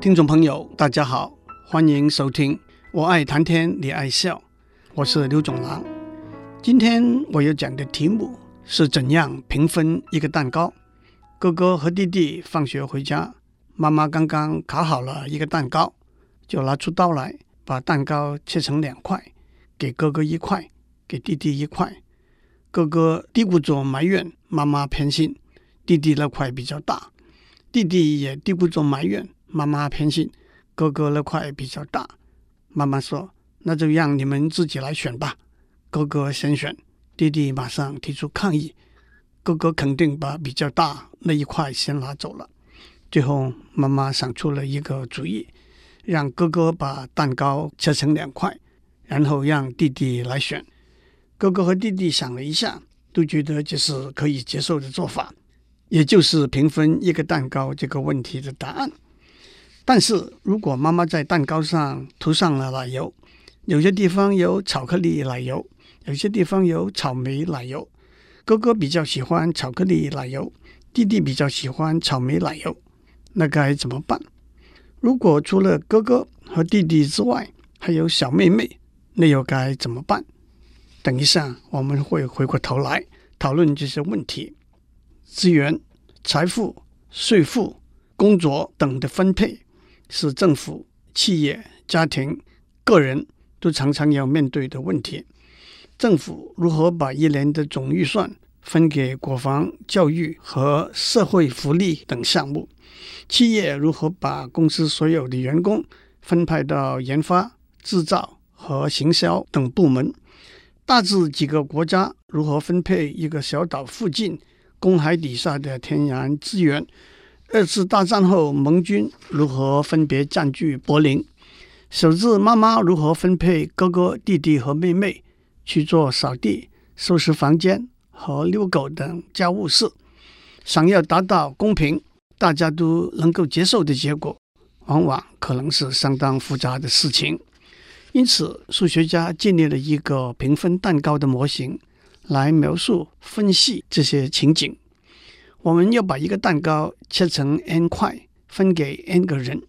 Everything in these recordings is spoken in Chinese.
听众朋友，大家好，欢迎收听。我爱谈天，你爱笑，我是刘总郎。今天我要讲的题目是怎样平分一个蛋糕。哥哥和弟弟放学回家，妈妈刚刚烤好了一个蛋糕，就拿出刀来，把蛋糕切成两块，给哥哥一块，给弟弟一块。哥哥嘀咕着埋怨妈妈偏心，弟弟那块比较大。弟弟也嘀咕着埋怨。妈妈偏心，哥哥那块比较大。妈妈说：“那就让你们自己来选吧。”哥哥先选，弟弟马上提出抗议。哥哥肯定把比较大那一块先拿走了。最后，妈妈想出了一个主意，让哥哥把蛋糕切成两块，然后让弟弟来选。哥哥和弟弟想了一下，都觉得这是可以接受的做法，也就是平分一个蛋糕这个问题的答案。但是如果妈妈在蛋糕上涂上了奶油，有些地方有巧克力奶油，有些地方有草莓奶油，哥哥比较喜欢巧克力奶油，弟弟比较喜欢草莓奶油，那该怎么办？如果除了哥哥和弟弟之外还有小妹妹，那又该怎么办？等一下我们会回过头来讨论这些问题。资源、财富、税负、工作等的分配。是政府、企业、家庭、个人都常常要面对的问题。政府如何把一年的总预算分给国防、教育和社会福利等项目？企业如何把公司所有的员工分派到研发、制造和行销等部门？大致几个国家如何分配一个小岛附近公海底下的天然资源？二次大战后，盟军如何分别占据柏林？首次妈妈如何分配哥哥、弟弟和妹妹去做扫地、收拾房间和遛狗等家务事？想要达到公平、大家都能够接受的结果，往往可能是相当复杂的事情。因此，数学家建立了一个平分蛋糕的模型，来描述、分析这些情景。我们要把一个蛋糕切成 n 块，分给 n 个人。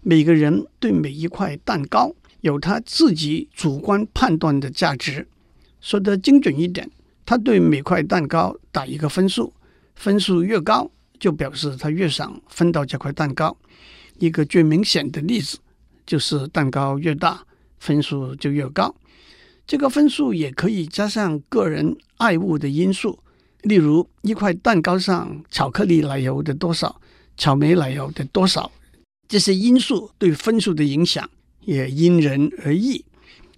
每个人对每一块蛋糕有他自己主观判断的价值。说得精准一点，他对每块蛋糕打一个分数，分数越高，就表示他越想分到这块蛋糕。一个最明显的例子就是蛋糕越大，分数就越高。这个分数也可以加上个人爱物的因素。例如，一块蛋糕上巧克力奶油的多少，草莓奶油的多少，这些因素对分数的影响也因人而异。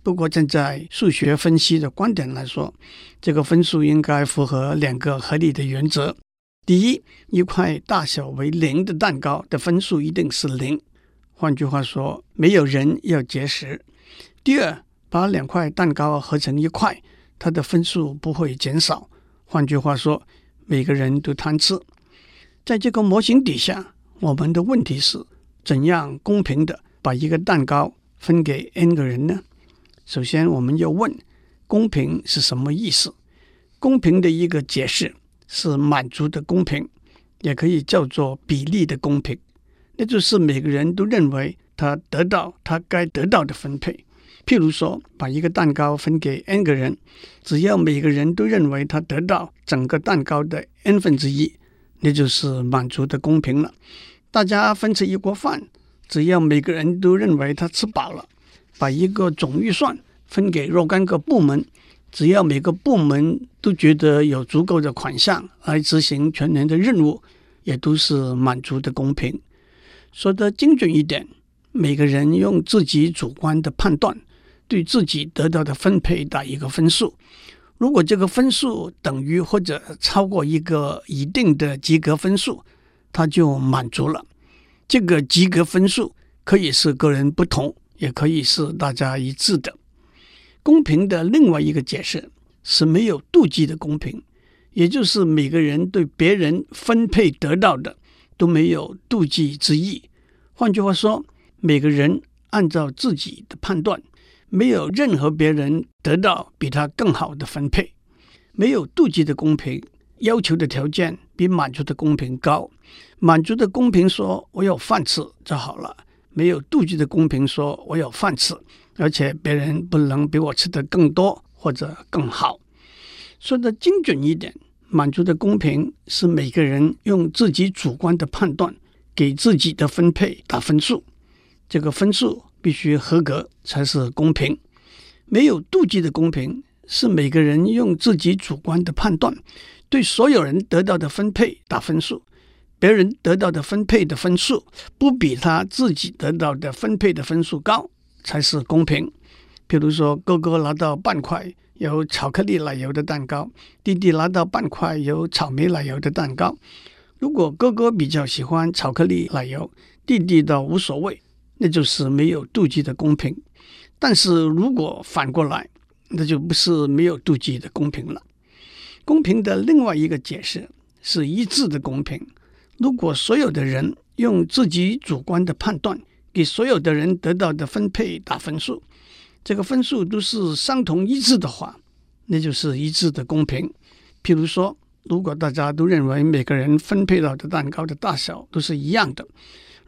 不过，站在数学分析的观点来说，这个分数应该符合两个合理的原则：第一，一块大小为零的蛋糕的分数一定是零，换句话说，没有人要节食；第二，把两块蛋糕合成一块，它的分数不会减少。换句话说，每个人都贪吃。在这个模型底下，我们的问题是：怎样公平的把一个蛋糕分给 n 个人呢？首先，我们要问：公平是什么意思？公平的一个解释是满足的公平，也可以叫做比例的公平。那就是每个人都认为他得到他该得到的分配。譬如说，把一个蛋糕分给 n 个人，只要每个人都认为他得到整个蛋糕的 n 分之一，那就是满足的公平了。大家分吃一锅饭，只要每个人都认为他吃饱了。把一个总预算分给若干个部门，只要每个部门都觉得有足够的款项来执行全年的任务，也都是满足的公平。说得精准一点，每个人用自己主观的判断。对自己得到的分配打一个分数，如果这个分数等于或者超过一个一定的及格分数，他就满足了。这个及格分数可以是个人不同，也可以是大家一致的。公平的另外一个解释是没有妒忌的公平，也就是每个人对别人分配得到的都没有妒忌之意。换句话说，每个人按照自己的判断。没有任何别人得到比他更好的分配，没有妒忌的公平，要求的条件比满足的公平高。满足的公平说：“我有饭吃就好了，没有妒忌的公平说：“我有饭吃，而且别人不能比我吃得更多或者更好。”说得精准一点，满足的公平是每个人用自己主观的判断给自己的分配打分数，这个分数必须合格才是公平。没有妒忌的公平是每个人用自己主观的判断对所有人得到的分配打分数，别人得到的分配的分数不比他自己得到的分配的分数高才是公平。比如说，哥哥拿到半块。有巧克力奶油的蛋糕，弟弟拿到半块有草莓奶油的蛋糕。如果哥哥比较喜欢巧克力奶油，弟弟倒无所谓，那就是没有妒忌的公平。但是如果反过来，那就不是没有妒忌的公平了。公平的另外一个解释是一致的公平。如果所有的人用自己主观的判断给所有的人得到的分配打分数。这个分数都是相同一致的话，那就是一致的公平。譬如说，如果大家都认为每个人分配到的蛋糕的大小都是一样的，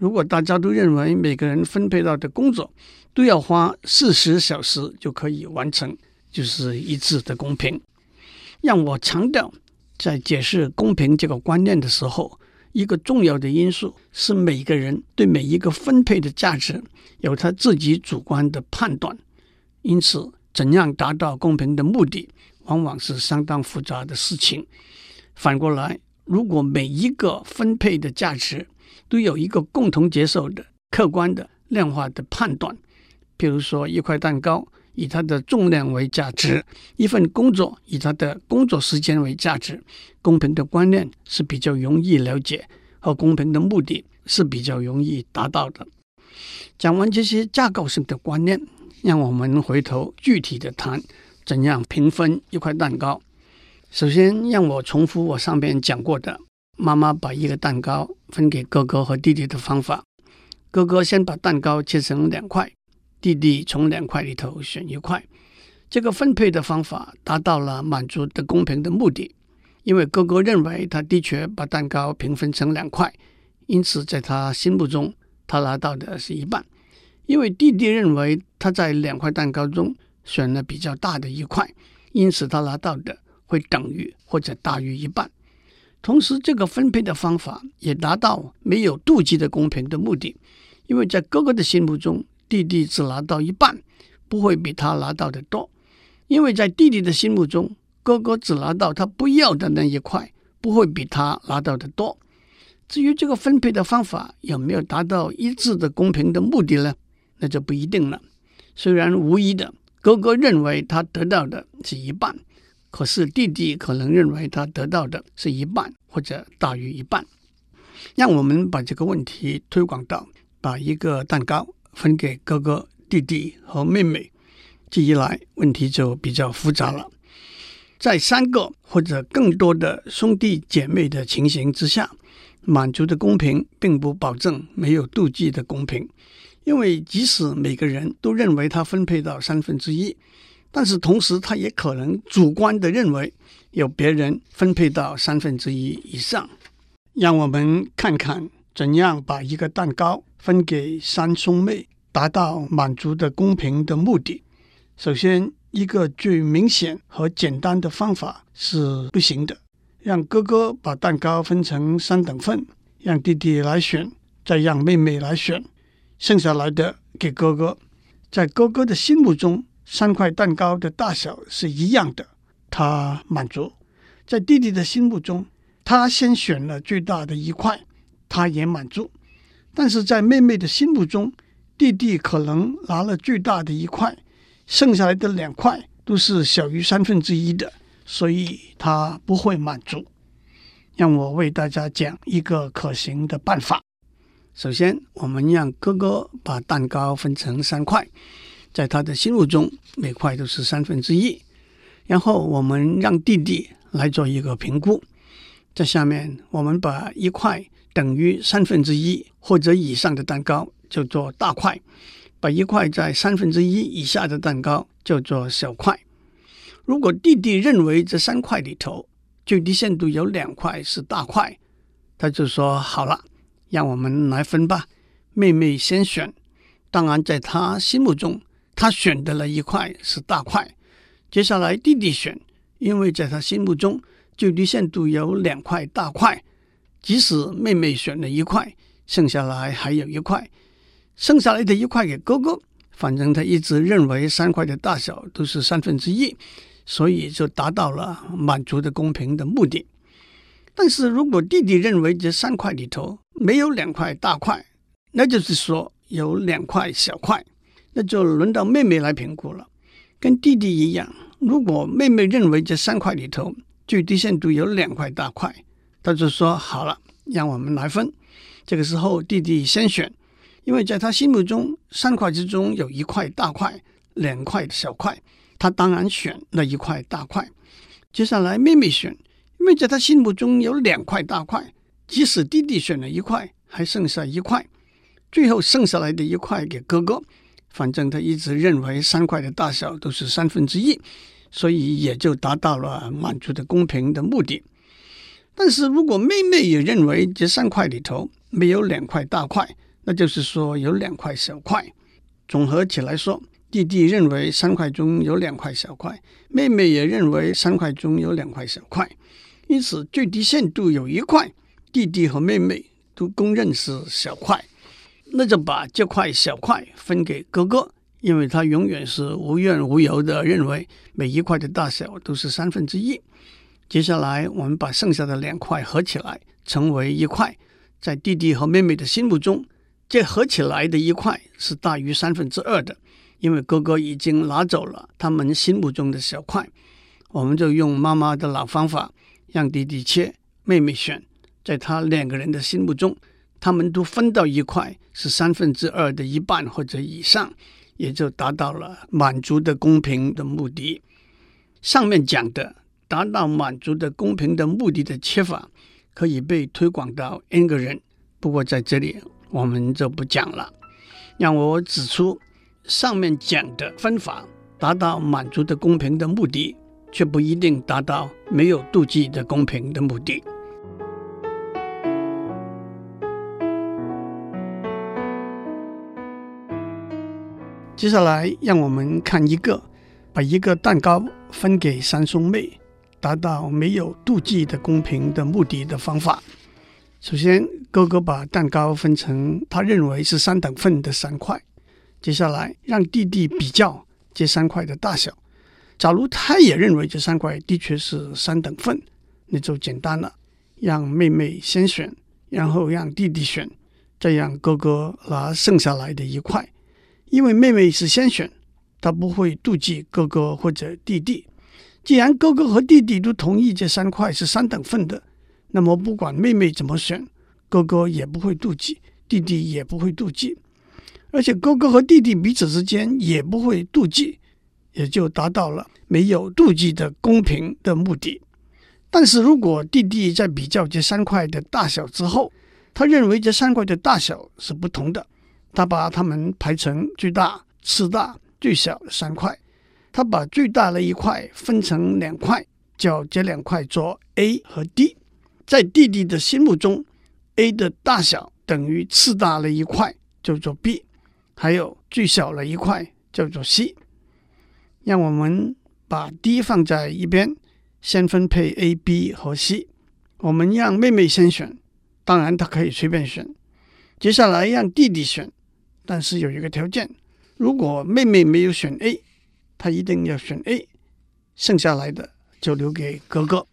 如果大家都认为每个人分配到的工作都要花四十小时就可以完成，就是一致的公平。让我强调，在解释公平这个观念的时候，一个重要的因素是每个人对每一个分配的价值有他自己主观的判断。因此，怎样达到公平的目的，往往是相当复杂的事情。反过来，如果每一个分配的价值都有一个共同接受的客观的量化的判断，比如说一块蛋糕以它的重量为价值，一份工作以它的工作时间为价值，公平的观念是比较容易了解，和公平的目的是比较容易达到的。讲完这些架构性的观念。让我们回头具体的谈怎样平分一块蛋糕。首先，让我重复我上边讲过的：妈妈把一个蛋糕分给哥哥和弟弟的方法。哥哥先把蛋糕切成两块，弟弟从两块里头选一块。这个分配的方法达到了满足的公平的目的，因为哥哥认为他的确把蛋糕平分成两块，因此在他心目中，他拿到的是一半。因为弟弟认为他在两块蛋糕中选了比较大的一块，因此他拿到的会等于或者大于一半。同时，这个分配的方法也达到没有妒忌的公平的目的，因为在哥哥的心目中，弟弟只拿到一半，不会比他拿到的多；因为在弟弟的心目中，哥哥只拿到他不要的那一块，不会比他拿到的多。至于这个分配的方法有没有达到一致的公平的目的呢？那就不一定了。虽然无疑的，哥哥认为他得到的是一半，可是弟弟可能认为他得到的是一半或者大于一半。让我们把这个问题推广到把一个蛋糕分给哥哥、弟弟和妹妹，这一来问题就比较复杂了。在三个或者更多的兄弟姐妹的情形之下，满足的公平并不保证没有妒忌的公平。因为即使每个人都认为他分配到三分之一，但是同时他也可能主观的认为有别人分配到三分之一以上。让我们看看怎样把一个蛋糕分给三兄妹，达到满足的公平的目的。首先，一个最明显和简单的方法是不行的：让哥哥把蛋糕分成三等份，让弟弟来选，再让妹妹来选。剩下来的给哥哥，在哥哥的心目中，三块蛋糕的大小是一样的，他满足；在弟弟的心目中，他先选了最大的一块，他也满足；但是在妹妹的心目中，弟弟可能拿了最大的一块，剩下来的两块都是小于三分之一的，所以他不会满足。让我为大家讲一个可行的办法。首先，我们让哥哥把蛋糕分成三块，在他的心目中，每块都是三分之一。然后，我们让弟弟来做一个评估。在下面，我们把一块等于三分之一或者以上的蛋糕叫做大块，把一块在三分之一以下的蛋糕叫做小块。如果弟弟认为这三块里头最低限度有两块是大块，他就说好了。让我们来分吧，妹妹先选，当然在他心目中，他选的那一块是大块。接下来弟弟选，因为在他心目中最低限度有两块大块。即使妹妹选了一块，剩下来还有一块，剩下来的一块给哥哥。反正他一直认为三块的大小都是三分之一，所以就达到了满足的公平的目的。但是如果弟弟认为这三块里头没有两块大块，那就是说有两块小块，那就轮到妹妹来评估了。跟弟弟一样，如果妹妹认为这三块里头最低限度有两块大块，他就说好了，让我们来分。这个时候弟弟先选。因为在他心目中，三块之中有一块大块，两块小块，他当然选那一块大块。接下来妹妹选，因为在他心目中有两块大块，即使弟弟选了一块，还剩下一块，最后剩下来的一块给哥哥。反正他一直认为三块的大小都是三分之一，所以也就达到了满足的公平的目的。但是如果妹妹也认为这三块里头没有两块大块，那就是说有两块小块，总合起来说，弟弟认为三块中有两块小块，妹妹也认为三块中有两块小块，因此最低限度有一块，弟弟和妹妹都公认是小块，那就把这块小块分给哥哥，因为他永远是无怨无尤的认为每一块的大小都是三分之一。接下来我们把剩下的两块合起来成为一块，在弟弟和妹妹的心目中。这合起来的一块是大于三分之二的，因为哥哥已经拿走了他们心目中的小块，我们就用妈妈的老方法，让弟弟切，妹妹选，在他两个人的心目中，他们都分到一块是三分之二的一半或者以上，也就达到了满足的公平的目的。上面讲的达到满足的公平的目的的切法，可以被推广到 n 个人，不过在这里。我们就不讲了，让我指出上面讲的分法达到满足的公平的目的，却不一定达到没有妒忌的公平的目的。接下来，让我们看一个把一个蛋糕分给三兄妹，达到没有妒忌的公平的目的的方法。首先，哥哥把蛋糕分成他认为是三等份的三块。接下来，让弟弟比较这三块的大小。假如他也认为这三块的确是三等份，那就简单了。让妹妹先选，然后让弟弟选，再让哥哥拿剩下来的一块。因为妹妹是先选，她不会妒忌哥哥或者弟弟。既然哥哥和弟弟都同意这三块是三等份的。那么，不管妹妹怎么选，哥哥也不会妒忌，弟弟也不会妒忌，而且哥哥和弟弟彼此之间也不会妒忌，也就达到了没有妒忌的公平的目的。但是如果弟弟在比较这三块的大小之后，他认为这三块的大小是不同的，他把它们排成最大、次大、最小三块，他把最大的一块分成两块，叫这两块做 A 和 D。在弟弟的心目中，A 的大小等于次大的一块，叫做 B，还有最小的一块叫做 C。让我们把 D 放在一边，先分配 A、B 和 C。我们让妹妹先选，当然她可以随便选。接下来让弟弟选，但是有一个条件：如果妹妹没有选 A，她一定要选 A，剩下来的就留给哥哥。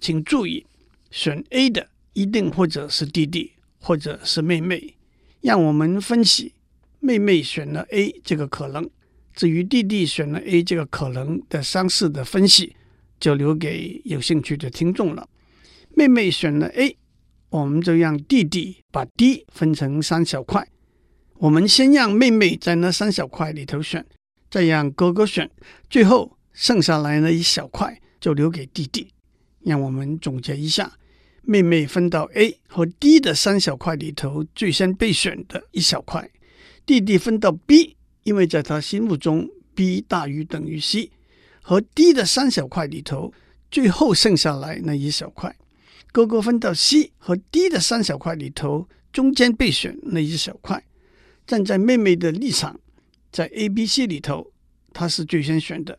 请注意。选 A 的一定或者是弟弟，或者是妹妹。让我们分析妹妹选了 A 这个可能，至于弟弟选了 A 这个可能的相似的分析，就留给有兴趣的听众了。妹妹选了 A，我们就让弟弟把 D 分成三小块。我们先让妹妹在那三小块里头选，再让哥哥选，最后剩下来那一小块就留给弟弟。让我们总结一下：妹妹分到 A 和 D 的三小块里头，最先被选的一小块；弟弟分到 B，因为在他心目中 B 大于等于 C，和 D 的三小块里头，最后剩下来那一小块。哥哥分到 C 和 D 的三小块里头，中间被选那一小块。站在妹妹的立场，在 A、B、C 里头，她是最先选的；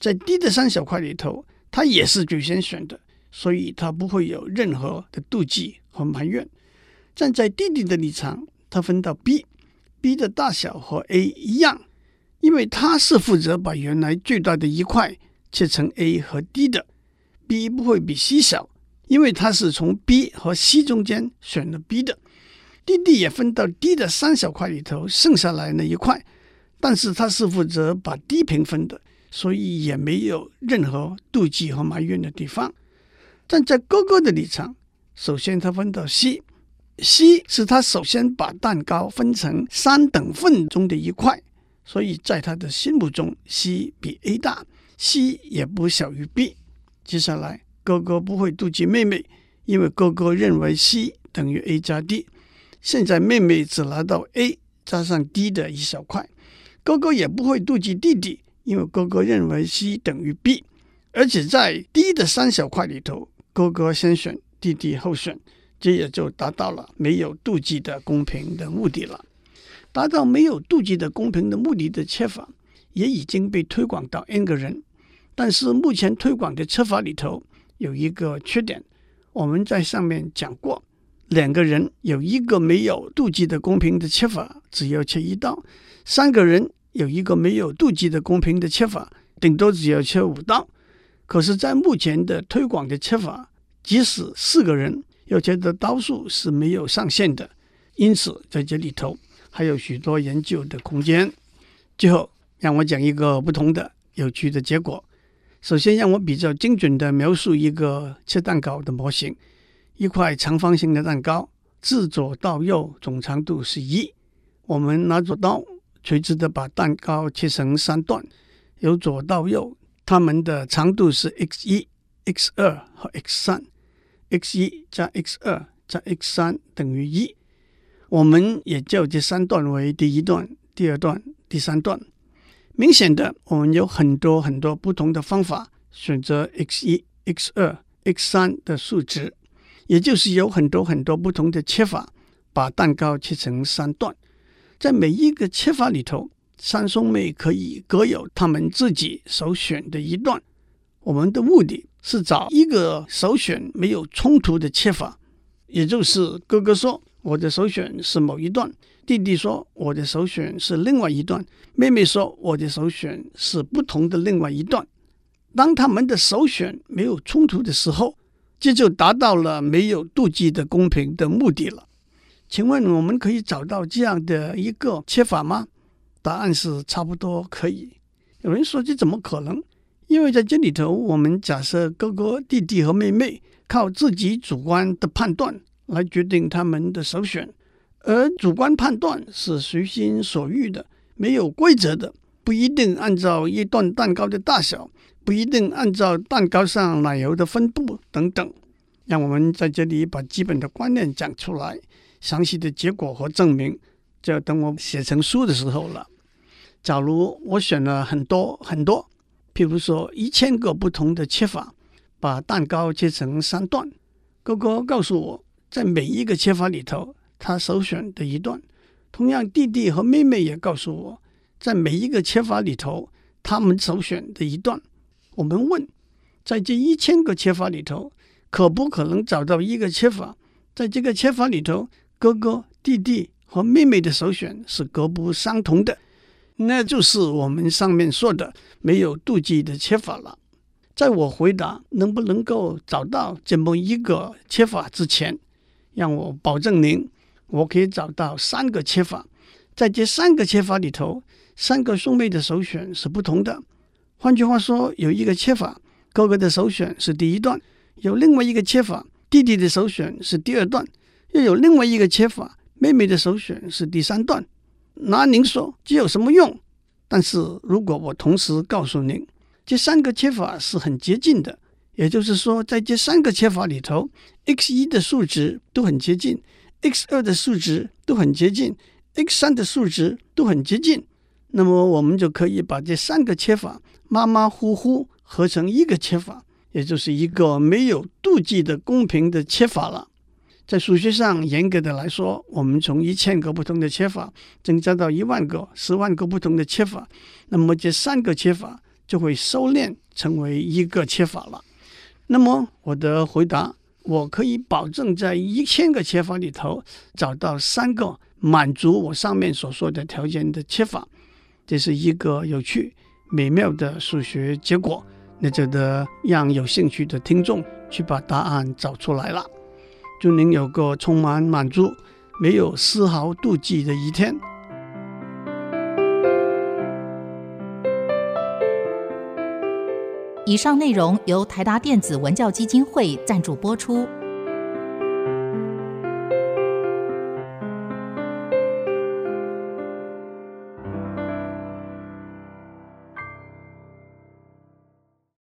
在 D 的三小块里头，她也是最先选的，所以她不会有任何的妒忌和埋怨。站在弟弟的立场，他分到 B，B 的大小和 A 一样，因为他是负责把原来最大的一块切成 A 和 D 的。B 不会比 C 小，因为他是从 B 和 C 中间选了 B 的。弟弟也分到 D 的三小块里头，剩下来那一块，但是他是负责把 D 平分的，所以也没有任何妒忌和埋怨的地方。站在哥哥的立场，首先他分到 C。C 是他首先把蛋糕分成三等份中的一块，所以在他的心目中，C 比 A 大，C 也不小于 B。接下来，哥哥不会妒忌妹妹，因为哥哥认为 C 等于 A 加 D。现在妹妹只拿到 A 加上 D 的一小块，哥哥也不会妒忌弟弟，因为哥哥认为 C 等于 B。而且在 D 的三小块里头，哥哥先选，弟弟后选。这也就达到了没有妒忌的公平的目的了。达到没有妒忌的公平的目的的切法，也已经被推广到 N 个人。但是目前推广的切法里头有一个缺点，我们在上面讲过，两个人有一个没有妒忌的公平的切法，只要切一刀；三个人有一个没有妒忌的公平的切法，顶多只要切五刀。可是，在目前的推广的切法，即使四个人，要切的刀数是没有上限的，因此在这里头还有许多研究的空间。最后，让我讲一个不同的有趣的结果。首先，让我比较精准地描述一个切蛋糕的模型：一块长方形的蛋糕，自左到右总长度是一。我们拿着刀垂直的把蛋糕切成三段，由左到右，它们的长度是 x 一、x 二和 x 三。x 一加 x 二加 x 三等于一，我们也叫这三段为第一段、第二段、第三段。明显的，我们有很多很多不同的方法选择 x 一、x 二、x 三的数值，也就是有很多很多不同的切法，把蛋糕切成三段。在每一个切法里头，三兄妹可以各有他们自己首选的一段。我们的目的。是找一个首选没有冲突的切法，也就是哥哥说我的首选是某一段，弟弟说我的首选是另外一段，妹妹说我的首选是不同的另外一段。当他们的首选没有冲突的时候，这就达到了没有妒忌的公平的目的了。请问我们可以找到这样的一个切法吗？答案是差不多可以。有人说这怎么可能？因为在这里头，我们假设哥哥、弟弟和妹妹靠自己主观的判断来决定他们的首选，而主观判断是随心所欲的，没有规则的，不一定按照一段蛋糕的大小，不一定按照蛋糕上奶油的分布等等。让我们在这里把基本的观念讲出来，详细的结果和证明就要等我写成书的时候了。假如我选了很多很多。譬如说，一千个不同的切法，把蛋糕切成三段。哥哥告诉我，在每一个切法里头，他首选的一段。同样，弟弟和妹妹也告诉我，在每一个切法里头，他们首选的一段。我们问，在这一千个切法里头，可不可能找到一个切法，在这个切法里头，哥哥、弟弟和妹妹的首选是各不相同的？那就是我们上面说的没有妒忌的切法了。在我回答能不能够找到这么一个切法之前，让我保证您，我可以找到三个切法。在这三个切法里头，三个兄妹的首选是不同的。换句话说，有一个切法，哥哥的首选是第一段；有另外一个切法，弟弟的首选是第二段；又有另外一个切法，妹妹的首选是第三段。那您说这有什么用？但是如果我同时告诉您，这三个切法是很接近的，也就是说，在这三个切法里头，x 一的数值都很接近，x 二的数值都很接近，x 三的数值都很接近，那么我们就可以把这三个切法马马虎虎合成一个切法，也就是一个没有妒忌的公平的切法了。在数学上，严格的来说，我们从一千个不同的切法增加到一万个、十万个不同的切法，那么这三个切法就会收敛成为一个切法了。那么我的回答，我可以保证在一千个切法里头找到三个满足我上面所说的条件的切法，这是一个有趣美妙的数学结果。那就得让有兴趣的听众去把答案找出来了。祝您有个充满满足、没有丝毫妒忌的一天。以上内容由台达电子文教基金会赞助播出。